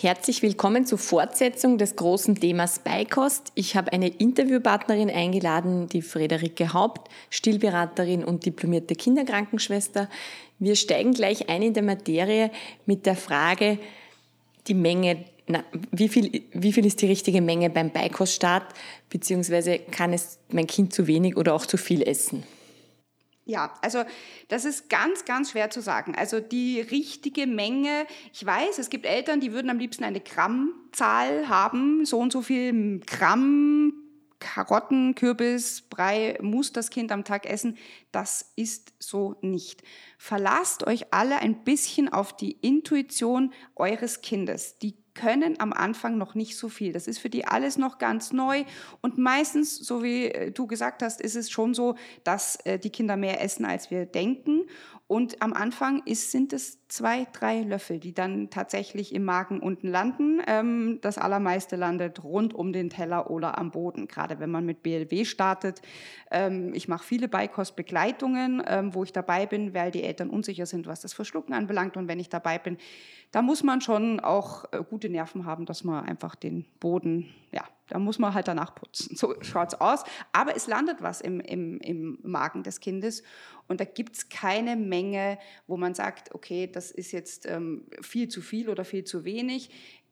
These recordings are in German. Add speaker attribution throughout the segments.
Speaker 1: Herzlich willkommen zur Fortsetzung des großen Themas Beikost. Ich habe eine Interviewpartnerin eingeladen, die Friederike Haupt, Stillberaterin und diplomierte Kinderkrankenschwester. Wir steigen gleich ein in der Materie mit der Frage, die Menge, na, wie, viel, wie viel ist die richtige Menge beim Beikoststart, beziehungsweise kann es mein Kind zu wenig oder auch zu viel essen?
Speaker 2: Ja, also das ist ganz, ganz schwer zu sagen. Also die richtige Menge, ich weiß, es gibt Eltern, die würden am liebsten eine Grammzahl haben, so und so viel Gramm Karotten, Kürbis, Brei muss das Kind am Tag essen. Das ist so nicht. Verlasst euch alle ein bisschen auf die Intuition eures Kindes. Die können am Anfang noch nicht so viel. Das ist für die alles noch ganz neu. Und meistens, so wie äh, du gesagt hast, ist es schon so, dass äh, die Kinder mehr essen, als wir denken. Und am Anfang ist, sind es zwei, drei Löffel, die dann tatsächlich im Magen unten landen. Ähm, das allermeiste landet rund um den Teller oder am Boden, gerade wenn man mit BLW startet. Ähm, ich mache viele Beikostbegleitungen, ähm, wo ich dabei bin, weil die Eltern unsicher sind, was das Verschlucken anbelangt. Und wenn ich dabei bin, da muss man schon auch äh, gute Nerven haben, dass man einfach den Boden, ja, da muss man halt danach putzen. So schaut es aus. Aber es landet was im, im, im Magen des Kindes. Und da gibt es keine Menge, wo man sagt, okay, das ist jetzt ähm, viel zu viel oder viel zu wenig.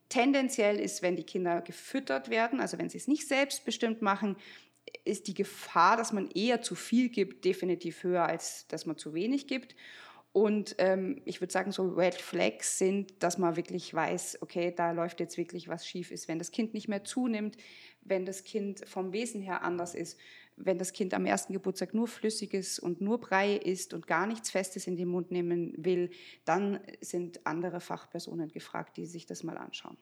Speaker 2: Tendenziell ist, wenn die Kinder gefüttert werden, also wenn sie es nicht selbstbestimmt machen, ist die Gefahr, dass man eher zu viel gibt, definitiv höher, als dass man zu wenig gibt. Und ähm, ich würde sagen, so Red Flags sind, dass man wirklich weiß, okay, da läuft jetzt wirklich was schief ist. Wenn das Kind nicht mehr zunimmt, wenn das Kind vom Wesen her anders ist, wenn das Kind am ersten Geburtstag nur Flüssiges und nur Brei isst und gar nichts Festes in den Mund nehmen will, dann sind andere Fachpersonen gefragt, die sich das mal anschauen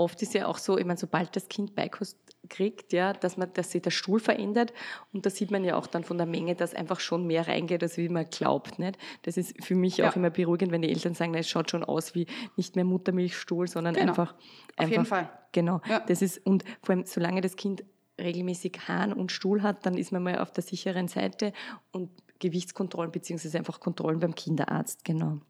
Speaker 1: oft ist ja auch so, ich meine, sobald das Kind Beikost kriegt, ja, dass man, dass sich der Stuhl verändert und da sieht man ja auch dann von der Menge, dass einfach schon mehr reingeht, als wie man glaubt, nicht? Das ist für mich ja. auch immer beruhigend, wenn die Eltern sagen, es schaut schon aus wie nicht mehr Muttermilchstuhl, sondern
Speaker 2: genau.
Speaker 1: einfach,
Speaker 2: einfach. Auf jeden Fall.
Speaker 1: Genau. Ja. Das ist, und vor allem, solange das Kind regelmäßig Hahn und Stuhl hat, dann ist man mal auf der sicheren Seite und Gewichtskontrollen beziehungsweise einfach Kontrollen beim Kinderarzt, genau.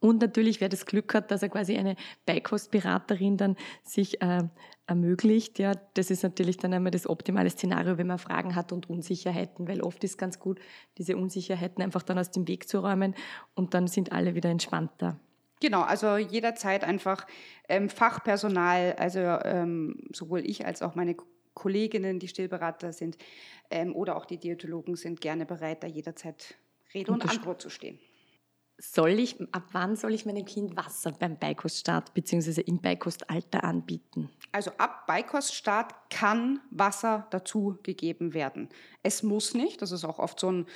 Speaker 1: Und natürlich, wer das Glück hat, dass er quasi eine Beikostberaterin dann sich äh, ermöglicht, ja, das ist natürlich dann einmal das optimale Szenario, wenn man Fragen hat und Unsicherheiten, weil oft ist ganz gut, diese Unsicherheiten einfach dann aus dem Weg zu räumen und dann sind alle wieder entspannter.
Speaker 2: Genau, also jederzeit einfach ähm, Fachpersonal, also ähm, sowohl ich als auch meine Kolleginnen, die Stillberater sind ähm, oder auch die Diätologen sind gerne bereit, da jederzeit Rede und Antwort zu stehen
Speaker 1: soll ich, ab wann soll ich meinem Kind Wasser beim Beikoststart bzw. im Beikostalter anbieten?
Speaker 2: Also ab Beikoststart kann Wasser dazu gegeben werden. Es muss nicht, das ist auch oft so ein,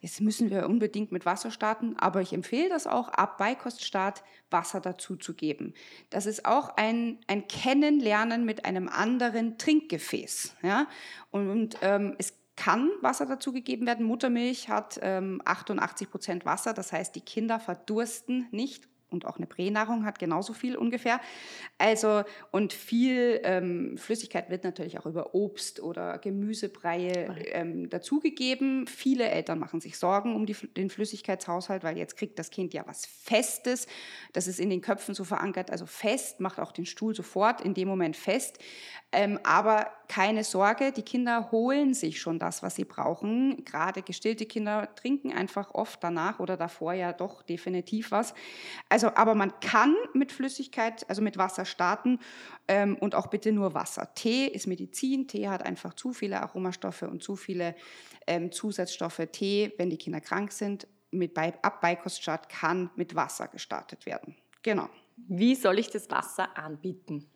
Speaker 2: jetzt müssen wir unbedingt mit Wasser starten, aber ich empfehle das auch, ab Beikoststart Wasser dazu zu geben. Das ist auch ein, ein Kennenlernen mit einem anderen Trinkgefäß. Ja? Und, und ähm, es kann Wasser dazugegeben werden. Muttermilch hat ähm, 88 Prozent Wasser, das heißt, die Kinder verdursten nicht und auch eine Pränahrung hat genauso viel ungefähr. Also und viel ähm, Flüssigkeit wird natürlich auch über Obst oder Gemüsebreie ähm, dazugegeben. Viele Eltern machen sich Sorgen um die, den Flüssigkeitshaushalt, weil jetzt kriegt das Kind ja was Festes. Das ist in den Köpfen so verankert. Also fest macht auch den Stuhl sofort in dem Moment fest. Ähm, aber keine Sorge, die Kinder holen sich schon das, was sie brauchen. Gerade gestillte Kinder trinken einfach oft danach oder davor ja doch definitiv was. Also Also, aber man kann mit Flüssigkeit, also mit Wasser starten ähm, und auch bitte nur Wasser. Tee ist Medizin. Tee hat einfach zu viele Aromastoffe und zu viele ähm, Zusatzstoffe. Tee, wenn die Kinder krank sind, mit Be ab Beikoststart kann mit Wasser gestartet werden. Genau.
Speaker 1: Wie soll ich das Wasser anbieten?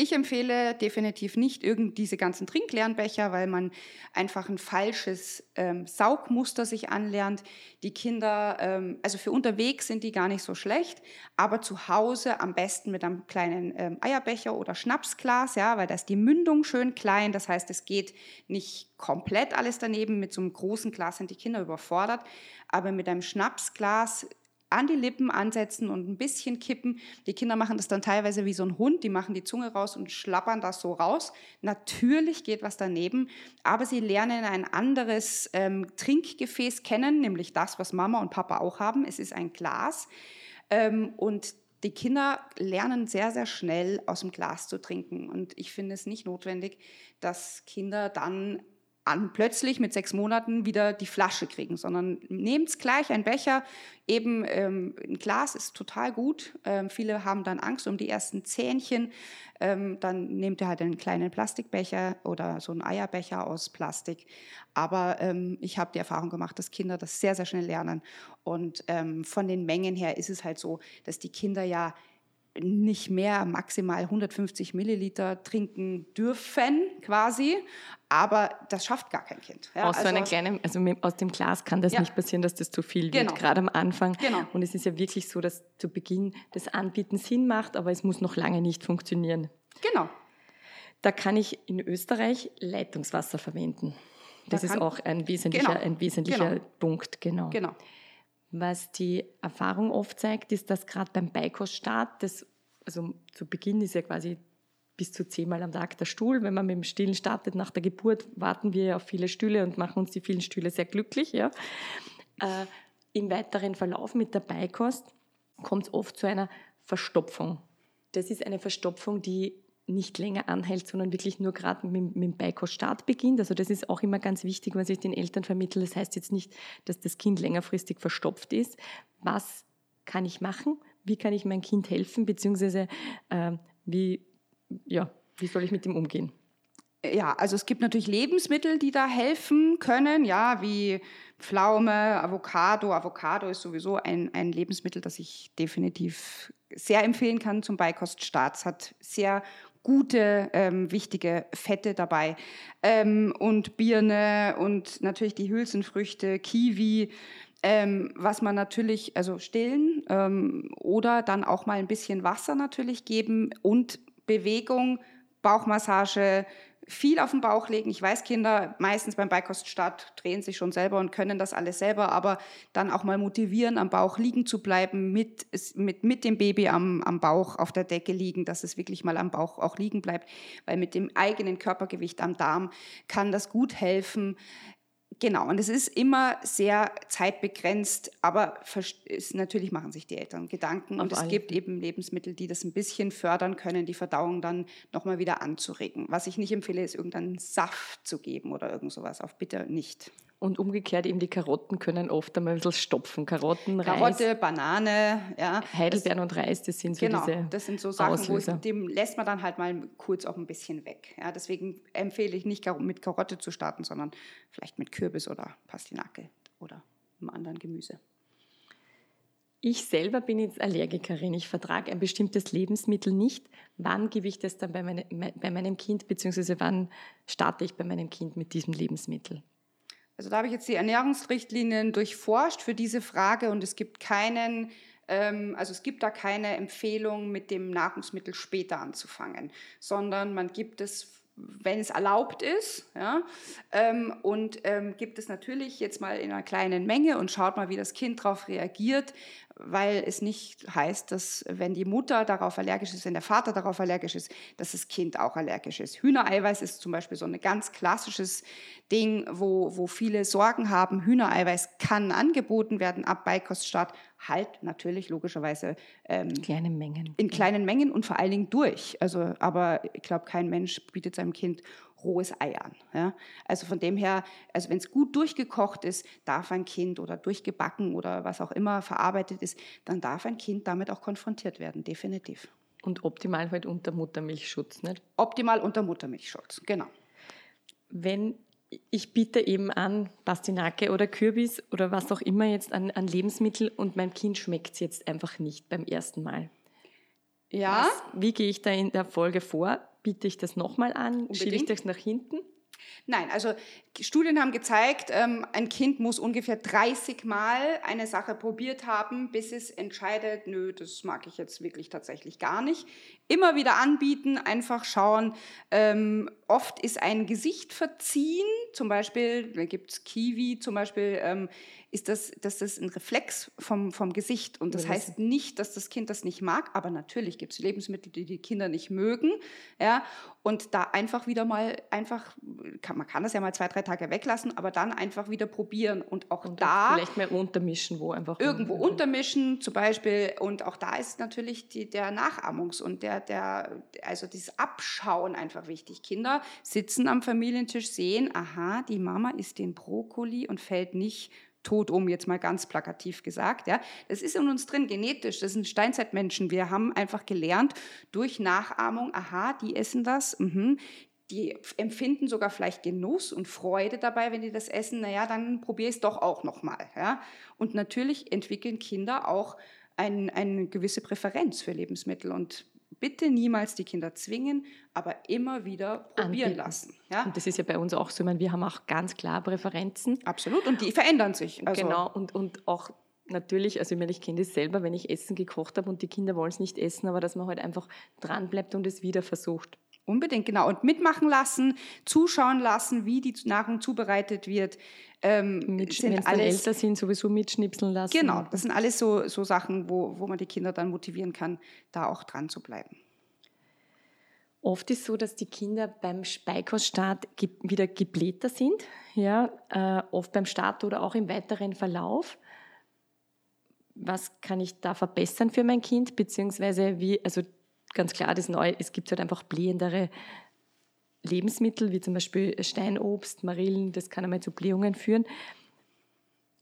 Speaker 2: Ich empfehle definitiv nicht irgend diese ganzen trinkleeren Becher, weil man einfach ein falsches ähm, Saugmuster sich anlernt. Die Kinder, ähm, also für unterwegs sind die gar nicht so schlecht, aber zu Hause am besten mit einem kleinen ähm, Eierbecher oder Schnapsglas, ja, weil da ist die Mündung schön klein. Das heißt, es geht nicht komplett alles daneben. Mit so einem großen Glas sind die Kinder überfordert, aber mit einem Schnapsglas an die Lippen ansetzen und ein bisschen kippen. Die Kinder machen das dann teilweise wie so ein Hund, die machen die Zunge raus und schlappern das so raus. Natürlich geht was daneben, aber sie lernen ein anderes ähm, Trinkgefäß kennen, nämlich das, was Mama und Papa auch haben. Es ist ein Glas ähm, und die Kinder lernen sehr, sehr schnell aus dem Glas zu trinken. Und ich finde es nicht notwendig, dass Kinder dann an, plötzlich mit sechs Monaten wieder die Flasche kriegen, sondern nehmt gleich ein Becher, eben ähm, ein Glas ist total gut. Ähm, viele haben dann Angst um die ersten Zähnchen. Ähm, dann nehmt ihr halt einen kleinen Plastikbecher oder so einen Eierbecher aus Plastik. Aber ähm, ich habe die Erfahrung gemacht, dass Kinder das sehr, sehr schnell lernen. Und ähm, von den Mengen her ist es halt so, dass die Kinder ja nicht mehr maximal 150 Milliliter trinken dürfen, quasi. Aber das schafft gar kein Kind.
Speaker 1: Ja, aus, also, so einer kleinen, also aus dem Glas kann das ja. nicht passieren, dass das zu viel genau. wird, gerade am Anfang. Genau. Und es ist ja wirklich so, dass zu Beginn das Anbieten Sinn macht, aber es muss noch lange nicht funktionieren.
Speaker 2: Genau.
Speaker 1: Da kann ich in Österreich Leitungswasser verwenden. Das da ist auch ein wesentlicher, genau. ein wesentlicher genau. Punkt, genau.
Speaker 2: Genau.
Speaker 1: Was die Erfahrung oft zeigt, ist, dass gerade beim Beikoststart, das, also zu Beginn ist ja quasi bis zu zehnmal am Tag der Stuhl. Wenn man mit dem Stillen startet nach der Geburt, warten wir auf viele Stühle und machen uns die vielen Stühle sehr glücklich. Ja. Äh, Im weiteren Verlauf mit der Beikost kommt es oft zu einer Verstopfung. Das ist eine Verstopfung, die nicht länger anhält, sondern wirklich nur gerade mit, mit dem Beikoststart beginnt. Also das ist auch immer ganz wichtig, was ich den Eltern vermittle. Das heißt jetzt nicht, dass das Kind längerfristig verstopft ist. Was kann ich machen? Wie kann ich mein Kind helfen? Beziehungsweise äh, wie, ja, wie soll ich mit ihm umgehen?
Speaker 2: Ja, also es gibt natürlich Lebensmittel, die da helfen können, ja, wie Pflaume, Avocado. Avocado ist sowieso ein, ein Lebensmittel, das ich definitiv sehr empfehlen kann zum Beikoststart. Es hat sehr gute, ähm, wichtige Fette dabei. Ähm, und Birne und natürlich die Hülsenfrüchte, Kiwi, ähm, was man natürlich, also stillen ähm, oder dann auch mal ein bisschen Wasser natürlich geben und Bewegung, Bauchmassage, viel auf den Bauch legen. Ich weiß, Kinder meistens beim Beikoststart drehen sich schon selber und können das alles selber, aber dann auch mal motivieren, am Bauch liegen zu bleiben, mit, mit, mit dem Baby am, am Bauch auf der Decke liegen, dass es wirklich mal am Bauch auch liegen bleibt, weil mit dem eigenen Körpergewicht am Darm kann das gut helfen, Genau, und es ist immer sehr zeitbegrenzt, aber ist, natürlich machen sich die Eltern Gedanken und es gibt eben Lebensmittel, die das ein bisschen fördern können, die Verdauung dann nochmal wieder anzuregen. Was ich nicht empfehle, ist irgendeinen Saft zu geben oder irgend sowas, auf bitte nicht.
Speaker 1: Und umgekehrt eben die Karotten können oft einmal ein bisschen stopfen. Karotten,
Speaker 2: Karotte,
Speaker 1: Reis,
Speaker 2: Banane, ja.
Speaker 1: Heidelbeeren und Reis, das sind so
Speaker 2: genau,
Speaker 1: diese
Speaker 2: das sind so Sachen, Auslöser. wo dem lässt man dann halt mal kurz auch ein bisschen weg. Ja, deswegen empfehle ich nicht mit Karotte zu starten, sondern vielleicht mit Kürbis oder Pastinake oder einem anderen Gemüse.
Speaker 1: Ich selber bin jetzt Allergikerin. Ich vertrage ein bestimmtes Lebensmittel nicht. Wann gebe ich das dann bei, meine, bei meinem Kind, beziehungsweise wann starte ich bei meinem Kind mit diesem Lebensmittel?
Speaker 2: Also da habe ich jetzt die Ernährungsrichtlinien durchforscht für diese Frage und es gibt keinen, ähm, also es gibt da keine Empfehlung, mit dem Nahrungsmittel später anzufangen, sondern man gibt es wenn es erlaubt ist. Ja? Ähm, und ähm, gibt es natürlich jetzt mal in einer kleinen Menge und schaut mal, wie das Kind darauf reagiert weil es nicht heißt, dass wenn die Mutter darauf allergisch ist, wenn der Vater darauf allergisch ist, dass das Kind auch allergisch ist. Hühnereiweiß ist zum Beispiel so ein ganz klassisches Ding, wo, wo viele Sorgen haben. Hühnereiweiß kann angeboten werden ab Beikoststart, halt natürlich logischerweise
Speaker 1: ähm, in kleinen Mengen.
Speaker 2: In kleinen Mengen und vor allen Dingen durch. Also, aber ich glaube, kein Mensch bietet seinem Kind rohes Ei an. Ja? Also von dem her, also wenn es gut durchgekocht ist, darf ein Kind oder durchgebacken oder was auch immer verarbeitet ist, dann darf ein Kind damit auch konfrontiert werden, definitiv.
Speaker 1: Und optimal halt unter Muttermilchschutz, nicht?
Speaker 2: Optimal unter Muttermilchschutz, genau.
Speaker 1: Wenn ich biete eben an Pastinake oder Kürbis oder was auch immer jetzt an, an Lebensmittel und meinem Kind schmeckt es jetzt einfach nicht beim ersten Mal.
Speaker 2: Ja.
Speaker 1: Was, wie gehe ich da in der Folge vor? Biete ich das nochmal an?
Speaker 2: Unbedingt.
Speaker 1: Schiebe ich das nach hinten?
Speaker 2: Nein, also Studien haben gezeigt, ähm, ein Kind muss ungefähr 30 Mal eine Sache probiert haben, bis es entscheidet, nö, das mag ich jetzt wirklich tatsächlich gar nicht. Immer wieder anbieten, einfach schauen. Oft ist ein Gesicht verziehen, zum Beispiel, da gibt es Kiwi zum Beispiel, ähm, ist das, das ist ein Reflex vom, vom Gesicht. Und das
Speaker 1: Ja, das-
Speaker 2: heißt nicht, dass das Kind das nicht mag, aber natürlich gibt es Lebensmittel, die die Kinder nicht mögen. Ja? Und da einfach wieder mal, einfach, kann, man kann das ja mal zwei, drei Tage weglassen, aber dann einfach wieder probieren. Und auch
Speaker 1: Und
Speaker 2: da
Speaker 1: vielleicht mal untermischen, wo einfach
Speaker 2: irgendwo untermischen zum Beispiel. Und auch da ist natürlich die, der Nachahmungs- und der, der, also dieses Abschauen einfach wichtig. Sitzen am Familientisch, sehen, aha, die Mama isst den Brokkoli und fällt nicht tot um, jetzt mal ganz plakativ gesagt. Ja. Das ist in uns drin, genetisch. Das sind Steinzeitmenschen. Wir haben einfach gelernt durch Nachahmung, aha, die essen das, mhm. Die empfinden sogar vielleicht Genuss und Freude dabei, wenn die das essen. Naja, dann probiere ich es doch auch nochmal. Ja? Und natürlich entwickeln Kinder auch ein, eine gewisse Präferenz für Lebensmittel. Und bitte niemals die Kinder zwingen, aber immer wieder probieren
Speaker 1: Anbieten.
Speaker 2: lassen. Ja?
Speaker 1: Und das ist ja bei uns auch so. Ich meine, wir haben auch ganz klar Präferenzen.
Speaker 2: Absolut. Und die verändern sich. Also,
Speaker 1: genau. Und, und auch natürlich, also ich meine, ich kenne das selber, wenn ich Essen gekocht habe und die Kinder wollen es nicht essen, aber dass man halt einfach dranbleibt und es wieder versucht.
Speaker 2: Unbedingt, genau. Und mitmachen lassen, zuschauen lassen, wie die Nahrung zubereitet wird. Ähm,
Speaker 1: Mit,
Speaker 2: sind alles,
Speaker 1: älter sind, sowieso mitschnipseln lassen.
Speaker 2: Genau, das sind alles so, so Sachen, wo, wo man die Kinder dann motivieren kann, da auch dran zu bleiben.
Speaker 1: Oft ist so, dass die Kinder beim Beikoststart ge wieder geblähter sind, ja, äh, oft beim Start oder auch im weiteren Verlauf. Was kann ich da verbessern für mein Kind? Beziehungsweise wie, also ganz klar, das Neue, es gibt halt einfach blähendere Lebensmittel, wie zum Beispiel Steinobst, Marillen, das kann einmal zu Blähungen führen.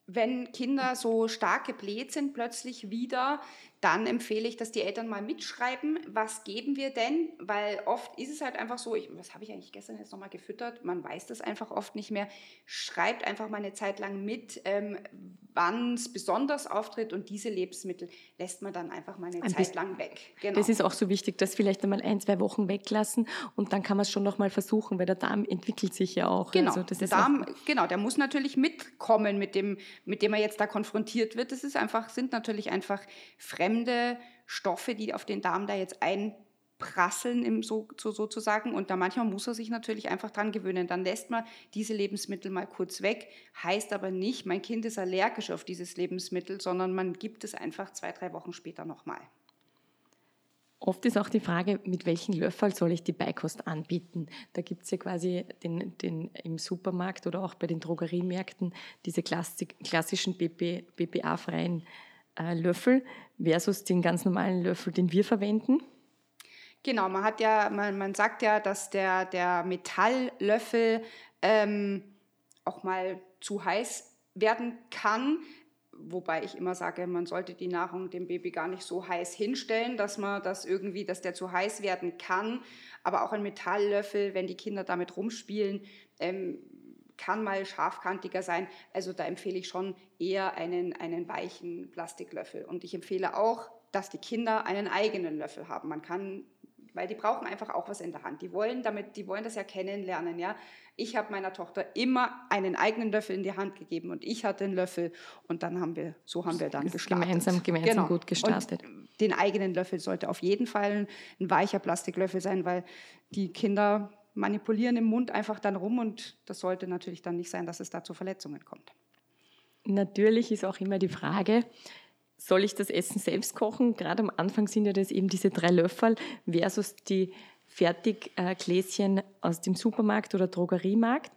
Speaker 2: Wenn Kinder so stark gebläht sind plötzlich wieder, dann empfehle ich, dass die Eltern mal mitschreiben, was geben wir denn? Weil oft ist es halt einfach so, ich, was habe ich eigentlich gestern jetzt nochmal gefüttert? Man weiß das einfach oft nicht mehr. Schreibt einfach mal eine Zeit lang mit, ähm, wann es besonders auftritt und diese Lebensmittel lässt man dann einfach mal eine
Speaker 1: Ein
Speaker 2: Zeit lang weg. Genau.
Speaker 1: Das ist auch so wichtig, das vielleicht einmal ein, zwei Wochen weglassen und dann kann man es schon nochmal versuchen, weil der Darm entwickelt sich ja auch.
Speaker 2: Genau,
Speaker 1: Also das
Speaker 2: der
Speaker 1: ist
Speaker 2: Darm, genau, der muss natürlich mitkommen mit dem, mit dem er jetzt da konfrontiert wird. Das ist einfach, sind natürlich einfach fremde Stoffe, die auf den Darm da jetzt einprasseln, im so, so, sozusagen. Und da manchmal muss er sich natürlich einfach dran gewöhnen. Dann lässt man diese Lebensmittel mal kurz weg. Heißt aber nicht, mein Kind ist allergisch auf dieses Lebensmittel, sondern man gibt es einfach zwei, drei Wochen später nochmal.
Speaker 1: Oft ist auch die Frage, mit welchem Löffel soll ich die Beikost anbieten? Da gibt es ja quasi den, den, im Supermarkt oder auch bei den Drogeriemärkten diese klassischen BP, BPA-freien Löffel versus den ganz normalen Löffel, den wir verwenden.
Speaker 2: Genau, man hat ja, man, man sagt ja, dass der, der Metalllöffel ähm, auch mal zu heiß werden kann. Wobei ich immer sage, man sollte die Nahrung dem Baby gar nicht so heiß hinstellen, dass man das irgendwie, dass der zu heiß werden kann. Aber auch ein Metalllöffel, wenn die Kinder damit rumspielen, ähm, kann mal scharfkantiger sein. Also da empfehle ich schon eher einen, einen weichen Plastiklöffel. Und ich empfehle auch, dass die Kinder einen eigenen Löffel haben. Man kann, weil die brauchen einfach auch was in der Hand. Die wollen damit, die wollen das ja kennenlernen, ja. Ich habe meiner Tochter immer einen eigenen Löffel in die Hand gegeben und ich hatte einen Löffel und dann haben wir, so haben wir dann gestartet.
Speaker 1: gemeinsam- gemeinsam gut gestartet.
Speaker 2: Und den eigenen Löffel sollte auf jeden Fall ein weicher Plastiklöffel sein, weil die Kinder manipulieren im Mund einfach dann rum und das sollte natürlich dann nicht sein, dass es da zu Verletzungen kommt.
Speaker 1: Natürlich ist auch immer die Frage, soll ich das Essen selbst kochen? Gerade am Anfang sind ja das eben diese drei Löffel versus die Fertiggläschen aus dem Supermarkt oder Drogeriemarkt.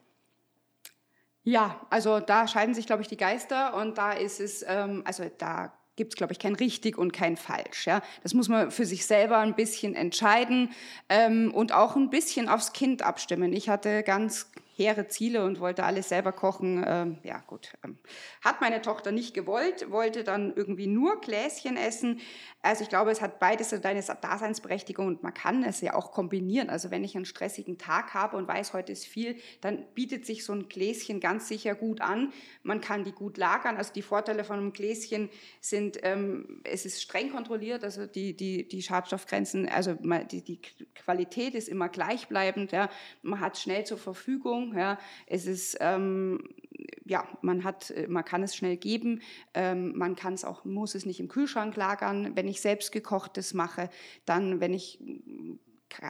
Speaker 2: Ja, also da scheiden sich, glaube ich, die Geister und da ist es, ähm, also da gibt es, glaube ich, kein richtig und kein falsch. Ja? Das muss man für sich selber ein bisschen entscheiden ähm, und auch ein bisschen aufs Kind abstimmen. Ich hatte ganz hehre Ziele und wollte alles selber kochen. Ähm, ja, gut. Ähm, hat meine Tochter nicht gewollt, wollte dann irgendwie nur Gläschen essen. Also ich glaube, es hat beides seine Daseinsberechtigung und man kann es ja auch kombinieren. Also wenn ich einen stressigen Tag habe und weiß, heute ist viel, dann bietet sich so ein Gläschen ganz sicher gut an. Man kann die gut lagern. Also die Vorteile von einem Gläschen sind, ähm, es ist streng kontrolliert, also die, die, die Schadstoffgrenzen, also die, die Qualität ist immer gleichbleibend. Ja. Man hat schnell zur Verfügung. Ja. Es ist ähm, ja, man hat, äh, man kann es schnell geben, ähm, man kann es auch, muss es nicht im Kühlschrank lagern. Wenn ich selbst gekochtes mache, dann, wenn ich,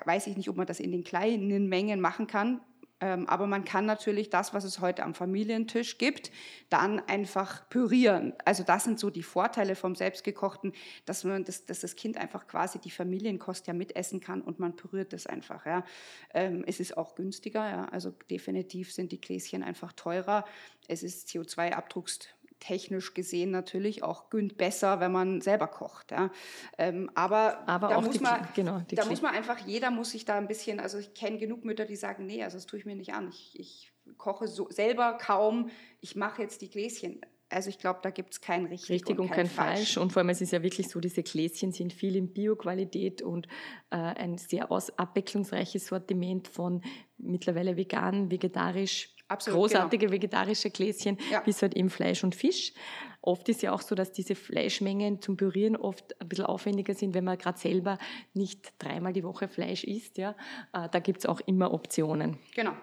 Speaker 2: weiß ich nicht, ob man das in den kleinen Mengen machen kann, aber man kann natürlich das, was es heute am Familientisch gibt, dann einfach pürieren. Also das sind so die Vorteile vom Selbstgekochten, dass, man das, dass das Kind einfach quasi die Familienkost ja mitessen kann und man püriert das einfach. Ja. Ähm, es ist auch günstiger, ja. also definitiv sind die Gläschen einfach teurer. Es ist CO2-Abdrucks technisch gesehen natürlich auch günd besser, wenn man selber kocht. Ja. Ähm, aber,
Speaker 1: aber
Speaker 2: da,
Speaker 1: muss,
Speaker 2: die, man,
Speaker 1: genau,
Speaker 2: da muss man einfach, jeder muss sich da ein bisschen, also ich kenne genug Mütter, die sagen, nee, also das tue ich mir nicht an. Ich, ich koche so selber kaum, ich mache jetzt die Gläschen. Also ich glaube, da gibt es kein richtig,
Speaker 1: richtig und, kein, kein falsch. falsch. Und vor allem, es ist ja wirklich so, diese Gläschen sind viel in Bio-Qualität und äh, ein sehr aus, abwechslungsreiches Sortiment von mittlerweile vegan, vegetarisch, Absolut, großartige genau. vegetarische Gläschen ja. bis halt eben Fleisch und Fisch. Oft ist ja auch so, dass diese Fleischmengen zum Pürieren oft ein bisschen aufwendiger sind, wenn man gerade selber nicht dreimal die Woche Fleisch isst. Ja. Äh, da gibt es auch immer Optionen.
Speaker 2: Genau.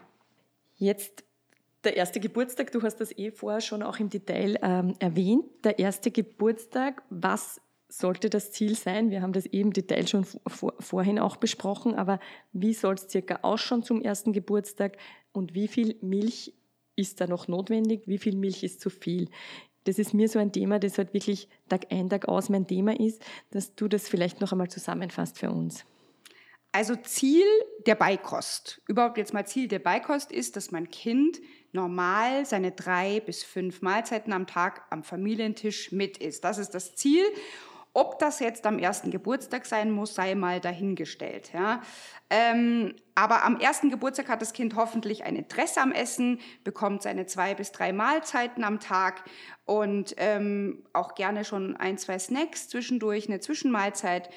Speaker 1: Jetzt der erste Geburtstag, du hast das eh vorher schon auch im Detail ähm, erwähnt. Der erste Geburtstag, was sollte das Ziel sein? Wir haben das eben im Detail schon vor, vorhin auch besprochen, aber wie soll es circa ausschauen zum ersten Geburtstag und wie viel Milch ist da noch notwendig? Wie viel Milch ist zu viel? Das ist mir so ein Thema, das halt wirklich Tag ein, Tag aus mein Thema ist, dass du das vielleicht noch einmal zusammenfasst für uns.
Speaker 2: Also Ziel der Beikost, überhaupt jetzt mal Ziel der Beikost ist, dass mein Kind normal seine drei bis fünf Mahlzeiten am Tag am Familientisch mit isst. Das ist das Ziel. Ob das jetzt am ersten Geburtstag sein muss, sei mal dahingestellt. Ja. Ähm, aber am ersten Geburtstag hat das Kind hoffentlich ein Interesse am Essen, bekommt seine zwei bis drei Mahlzeiten am Tag und ähm, auch gerne schon ein, zwei Snacks zwischendurch, eine Zwischenmahlzeit.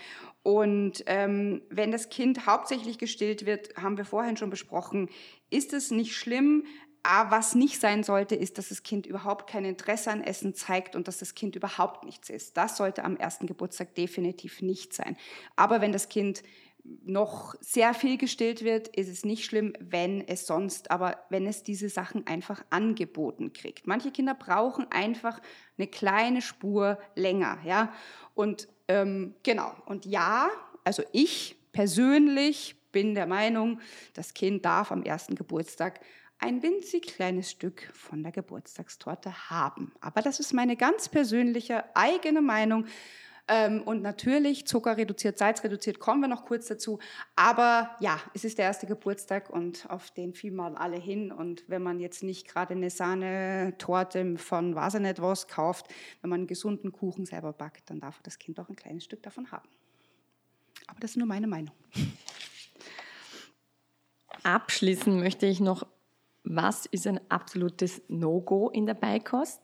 Speaker 2: Und ähm, wenn das Kind hauptsächlich gestillt wird, haben wir vorhin schon besprochen, ist es nicht schlimm, aber was nicht sein sollte, ist, dass das Kind überhaupt kein Interesse an Essen zeigt und dass das Kind überhaupt nichts isst. Das sollte am ersten Geburtstag definitiv nicht sein. Aber wenn das Kind noch sehr viel gestillt wird, ist es nicht schlimm, wenn es sonst, aber wenn es diese Sachen einfach angeboten kriegt. Manche Kinder brauchen einfach eine kleine Spur länger, ja. Und ähm, genau. Und ja, also ich persönlich bin der Meinung, das Kind darf am ersten Geburtstag ein winzig kleines Stück von der Geburtstagstorte haben. Aber das ist meine ganz persönliche eigene Meinung. Ähm, und natürlich Zucker reduziert, Salz reduziert, kommen wir noch kurz dazu. Aber ja, es ist der erste Geburtstag und auf den mal alle hin. Und wenn man jetzt nicht gerade eine Sahnetorte von nicht was kauft, wenn man einen gesunden Kuchen selber backt, dann darf das Kind auch ein kleines Stück davon haben. Aber das ist nur meine Meinung.
Speaker 1: Abschließen möchte ich noch was ist ein absolutes No-Go in der Beikost?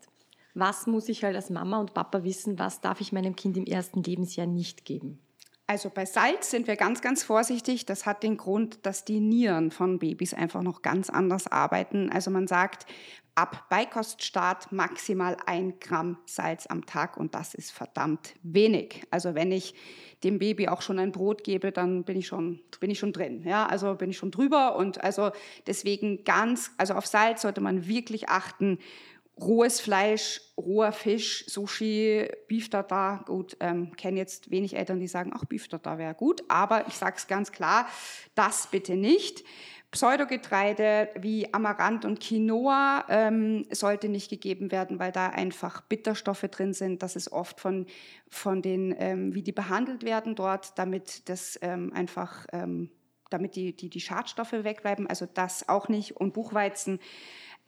Speaker 1: Was muss ich halt als Mama und Papa wissen, was darf ich meinem Kind im ersten Lebensjahr nicht geben?
Speaker 2: Also bei Salz sind wir ganz, ganz vorsichtig. Das hat den Grund, dass die Nieren von Babys einfach noch ganz anders arbeiten. Also man sagt, ab Beikoststart maximal ein Gramm Salz am Tag und das ist verdammt wenig. Also wenn ich dem Baby auch schon ein Brot gebe, dann bin ich schon, bin ich schon drin. Ja, also bin ich schon drüber und also deswegen ganz, also auf Salz sollte man wirklich achten rohes Fleisch, roher Fisch, Sushi, Beef Tartar, gut, ähm, kenne jetzt wenig Eltern, die sagen, ach, Beef Tartar wäre gut, aber ich sage es ganz klar, das bitte nicht. Pseudogetreide wie Amaranth und Quinoa ähm, sollte nicht gegeben werden, weil da einfach Bitterstoffe drin sind. Das ist oft von, von den, ähm, wie die behandelt werden dort, damit das ähm, einfach ähm, damit die, die, die Schadstoffe wegbleiben, also das auch nicht. Und Buchweizen,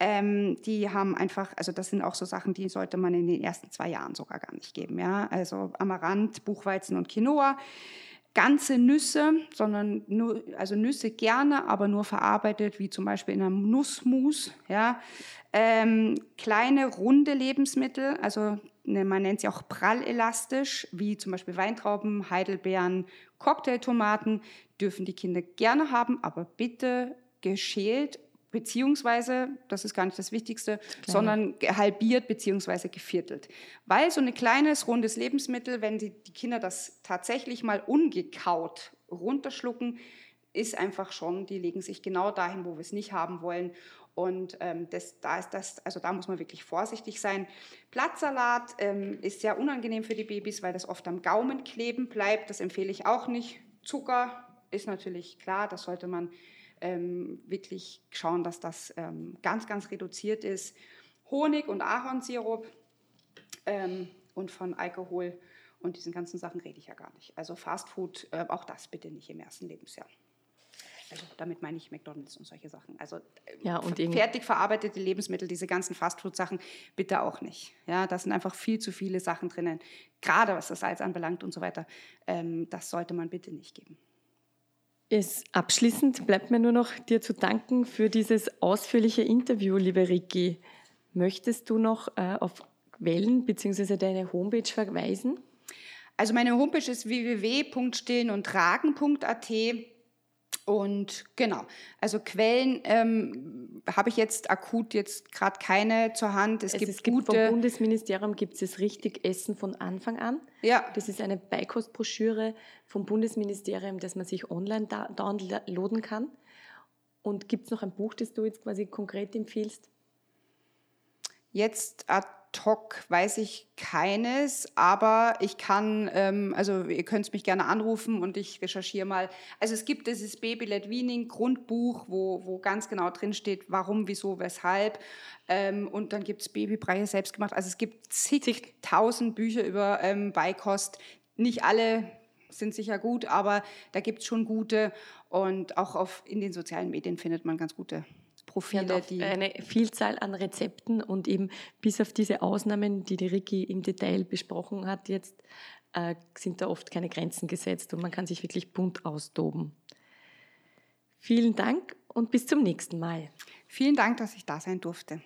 Speaker 2: ähm, die haben einfach, also das sind auch so Sachen, die sollte man in den ersten zwei Jahren sogar gar nicht geben. Ja? Also Amaranth, Buchweizen und Quinoa. Ganze Nüsse, sondern nur, also Nüsse gerne, aber nur verarbeitet, wie zum Beispiel in einem Nussmus. Ja? Ähm, kleine, runde Lebensmittel, also ne, man nennt sie auch prallelastisch, wie zum Beispiel Weintrauben, Heidelbeeren, Cocktailtomaten, dürfen die Kinder gerne haben, aber bitte geschält beziehungsweise, das ist gar nicht das Wichtigste, Kleine. sondern halbiert beziehungsweise geviertelt. Weil so ein kleines, rundes Lebensmittel, wenn die, die Kinder das tatsächlich mal ungekaut runterschlucken, ist einfach schon, die legen sich genau dahin, wo wir es nicht haben wollen. Und ähm, das, da ist das, also da muss man wirklich vorsichtig sein. Blattsalat ähm, ist sehr unangenehm für die Babys, weil das oft am Gaumen kleben bleibt. Das empfehle ich auch nicht. Zucker ist natürlich klar, das sollte man ähm, wirklich schauen, dass das ähm, ganz, ganz reduziert ist. Honig und Ahornsirup ähm, und von Alkohol und diesen ganzen Sachen rede ich ja gar nicht. Also Fastfood, äh, auch das bitte nicht im ersten Lebensjahr. Also damit meine ich McDonalds und solche Sachen. Also äh, ja, und fertig verarbeitete Lebensmittel, diese ganzen Fastfood-Sachen, bitte auch nicht. Ja, da sind einfach viel zu viele Sachen drinnen, gerade was das Salz anbelangt und so weiter. Ähm, das sollte man bitte nicht geben.
Speaker 1: Es, abschließend bleibt mir nur noch dir zu danken für dieses ausführliche Interview, liebe Ricky. Möchtest du noch äh, auf Quellen bzw. deine Homepage verweisen?
Speaker 2: Also meine Homepage ist www.stillenundtragen.at. Und genau, also Quellen ähm, habe ich jetzt akut jetzt gerade keine zur Hand.
Speaker 1: Es, es gibt, es gibt gute vom Bundesministerium gibt es richtig Essen von Anfang an. Ja. Das ist eine Beikostbroschüre vom Bundesministerium, das man sich online downloaden kann. Und gibt es noch ein Buch, das du jetzt quasi konkret empfiehlst?
Speaker 2: Jetzt ad hoc weiß ich keines, aber ich kann, ähm, also ihr könnt mich gerne anrufen und ich recherchiere mal. Also es gibt dieses Baby-led Weaning Grundbuch, wo, wo ganz genau drin steht, warum, wieso, weshalb. Ähm, und dann gibt es Babybreie selbst gemacht. Also es gibt zigtausend Bücher über ähm, Beikost. Nicht alle sind sicher gut, aber da gibt es schon gute. Und auch auf, in den sozialen Medien findet man ganz gute Profile.
Speaker 1: Die eine Vielzahl an Rezepten und eben bis auf diese Ausnahmen, die die Ricky im Detail besprochen hat, jetzt äh, sind da oft keine Grenzen gesetzt und man kann sich wirklich bunt austoben. Vielen Dank und bis zum nächsten Mal.
Speaker 2: Vielen Dank, dass ich da sein durfte.